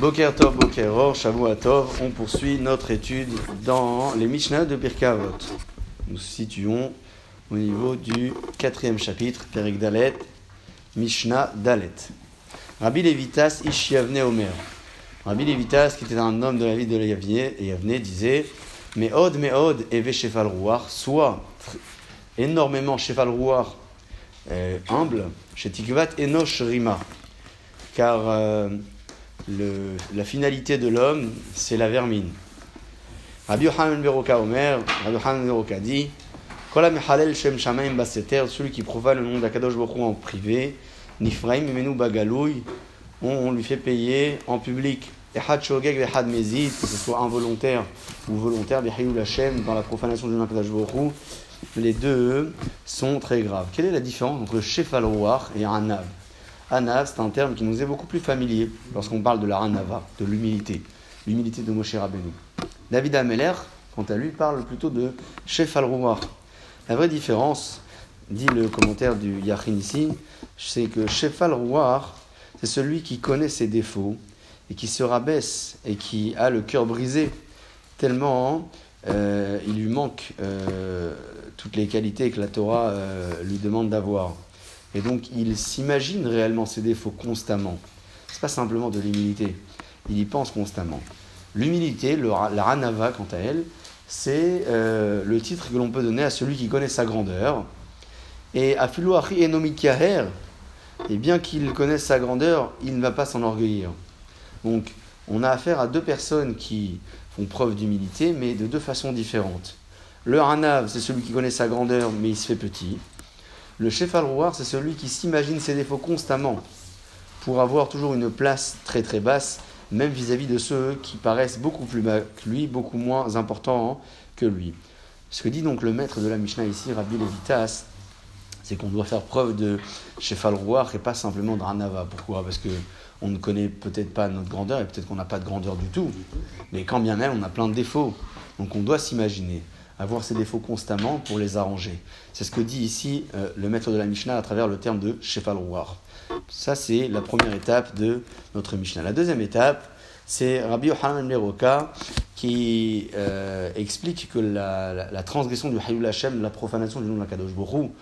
Boker Tov, Boker Or, Tov, on poursuit notre étude dans les Mishnah de Birkavot. Nous nous situons au niveau du quatrième chapitre, Perek Dalet, Mishnah Dalet. Rabbi Levitas Ishiavne Omer. Rabbi Levitas, qui était un homme de la ville de Yavne, disait Meod, Meod, Eve Shefal Rouar, soit énormément Shefal Rouar euh, humble, chez Tikvat Enosh Rima. Car. Euh, la finalité de l'homme, c'est la vermine. Rabbi Yohanan Beroka Omer, Rabbi Yohanan Beroka dit Kola Mechalel Shem Shamaim Baseter, celui qui prouva le nom d'Akadosh Bokhu en privé, Nifraim Menu Bagaloui, on, lui fait payer en public. Ehad Shogeg Vehad Mezid, que ce soit involontaire ou volontaire, Behayou Hashem, dans la profanation du nom d'Akadosh Bokhu, les deux sont très graves. Quelle est la différence entre Shefal et Anav Anav, c'est un terme qui nous est beaucoup plus familier lorsqu'on parle de la Ranava, de l'humilité, l'humilité de Moshe Rabbeinu. David Ameller, quant à lui, parle plutôt de chef al La vraie différence, dit le commentaire du Yachin ici, c'est que chef al c'est celui qui connaît ses défauts et qui se rabaisse et qui a le cœur brisé tellement euh, il lui manque euh, toutes les qualités que la Torah euh, lui demande d'avoir. Et donc, il s'imagine réellement ses défauts constamment. Ce n'est pas simplement de l'humilité. Il y pense constamment. L'humilité, la ranava, quant à elle, c'est euh, le titre que l'on peut donner à celui qui connaît sa grandeur. Et Afilouachi Enomikaher, et bien qu'il connaisse sa grandeur, il ne va pas s'enorgueillir. Donc, on a affaire à deux personnes qui font preuve d'humilité, mais de deux façons différentes. Le Hanav, c'est celui qui connaît sa grandeur, mais il se fait petit. Le chef al c'est celui qui s'imagine ses défauts constamment pour avoir toujours une place très très basse, même vis-à-vis de ceux qui paraissent beaucoup plus bas que lui, beaucoup moins importants que lui. Ce que dit donc le maître de la Mishnah ici, Rabbi Levitas, c'est qu'on doit faire preuve de chef al et pas simplement de Ranava. Pourquoi? Parce que on ne connaît peut-être pas notre grandeur et peut-être qu'on n'a pas de grandeur du tout. Mais quand bien même, on a plein de défauts. Donc on doit s'imaginer avoir ses défauts constamment pour les arranger. C'est ce que dit ici euh, le maître de la Mishnah à travers le terme de Shefal Rouar. Ça, c'est la première étape de notre Mishnah. La deuxième étape, c'est Rabbi Yohanan Meroka qui euh, explique que la, transgression du Hayul Hashem, la profanation du nom de la Kadosh Borou,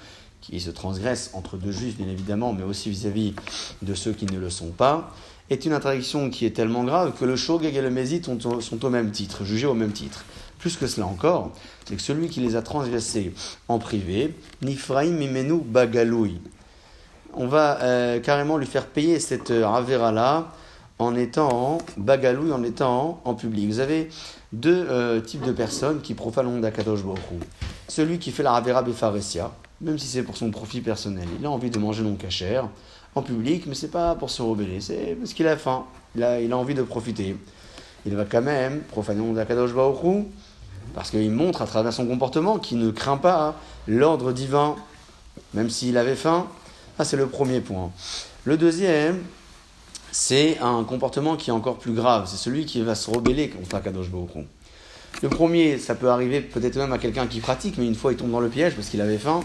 qui se transgresse entre deux juifs, bien évidemment, mais aussi vis-à-vis de ceux qui ne le sont pas, est une interdiction qui est tellement grave que le Shogeg et le Mézit sont au même titre, jugés au même titre. Plus que cela encore, c'est que celui qui les a transgressés en privé, Nifraim Mimenu Bagaloui, on va euh, carrément lui faire payer cette euh, Avera-là en étant Bagaloui, en étant en public. Vous avez deux euh, types de personnes qui profanent d'Akadosh Celui qui fait la Ravera Befaresia, même si c'est pour son profit personnel, il a envie de manger non cachère en public, mais c'est pas pour se rebeller, c'est parce qu'il a faim, il a, il a envie de profiter. Il va quand même profaner nom d'Akadosh parce qu'il montre à travers son comportement qu'il ne craint pas l'ordre divin, même s'il avait faim. Ça, c'est le premier point. Le deuxième, c'est un comportement qui est encore plus grave. C'est celui qui va se rebeller contre Akadosh Baruch Le premier, ça peut arriver peut-être même à quelqu'un qui pratique, mais une fois il tombe dans le piège parce qu'il avait faim.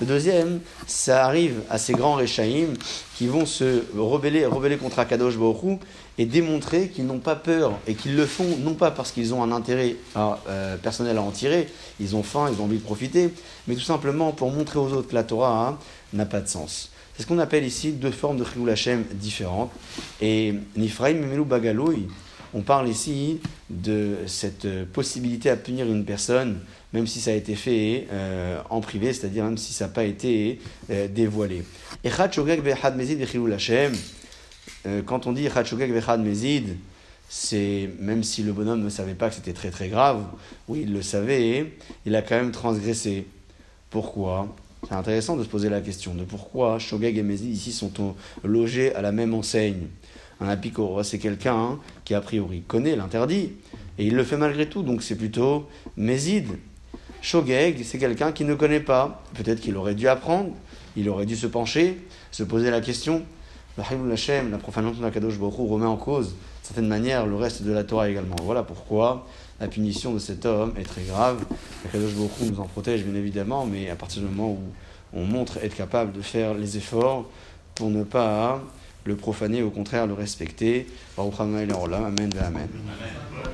Le deuxième, ça arrive à ces grands Réchaïm qui vont se rebeller, contre Akadosh Baruch et démontrer qu'ils n'ont pas peur et qu'ils le font non pas parce qu'ils ont un intérêt euh, personnel à en tirer, ils ont faim, ils ont envie de profiter, mais tout simplement pour montrer aux autres que la Torah hein, n'a pas de sens. C'est ce qu'on appelle ici deux formes de Chilul Hashem différentes. Et Nifraim et Melou Bagaloui, on parle ici de cette possibilité à punir une personne, même si ça a été fait euh, en privé, c'est-à-dire même si ça n'a pas été euh, dévoilé. Euh, quand on dit Mezid, c'est même si le bonhomme ne savait pas que c'était très très grave, oui, il le savait, il a quand même transgressé. Pourquoi? C'est intéressant de se poser la question de pourquoi Shogeg et Mezid ici sont logés à la même enseigne. Un apicoro, c'est quelqu'un qui a priori connaît l'interdit et il le fait malgré tout, donc c'est plutôt Mezid. Shogeg, c'est quelqu'un qui ne connaît pas. Peut-être qu'il aurait dû apprendre, il aurait dû se pencher, se poser la question la Hashem, la profanation d'Akadosh Baruch remet en cause, d'une certaine manière, le reste de la Torah également. Voilà pourquoi la punition de cet homme est très grave. Akadosh Baruch nous en protège, bien évidemment, mais à partir du moment où on montre être capable de faire les efforts pour ne pas le profaner, au contraire, le respecter. Amen.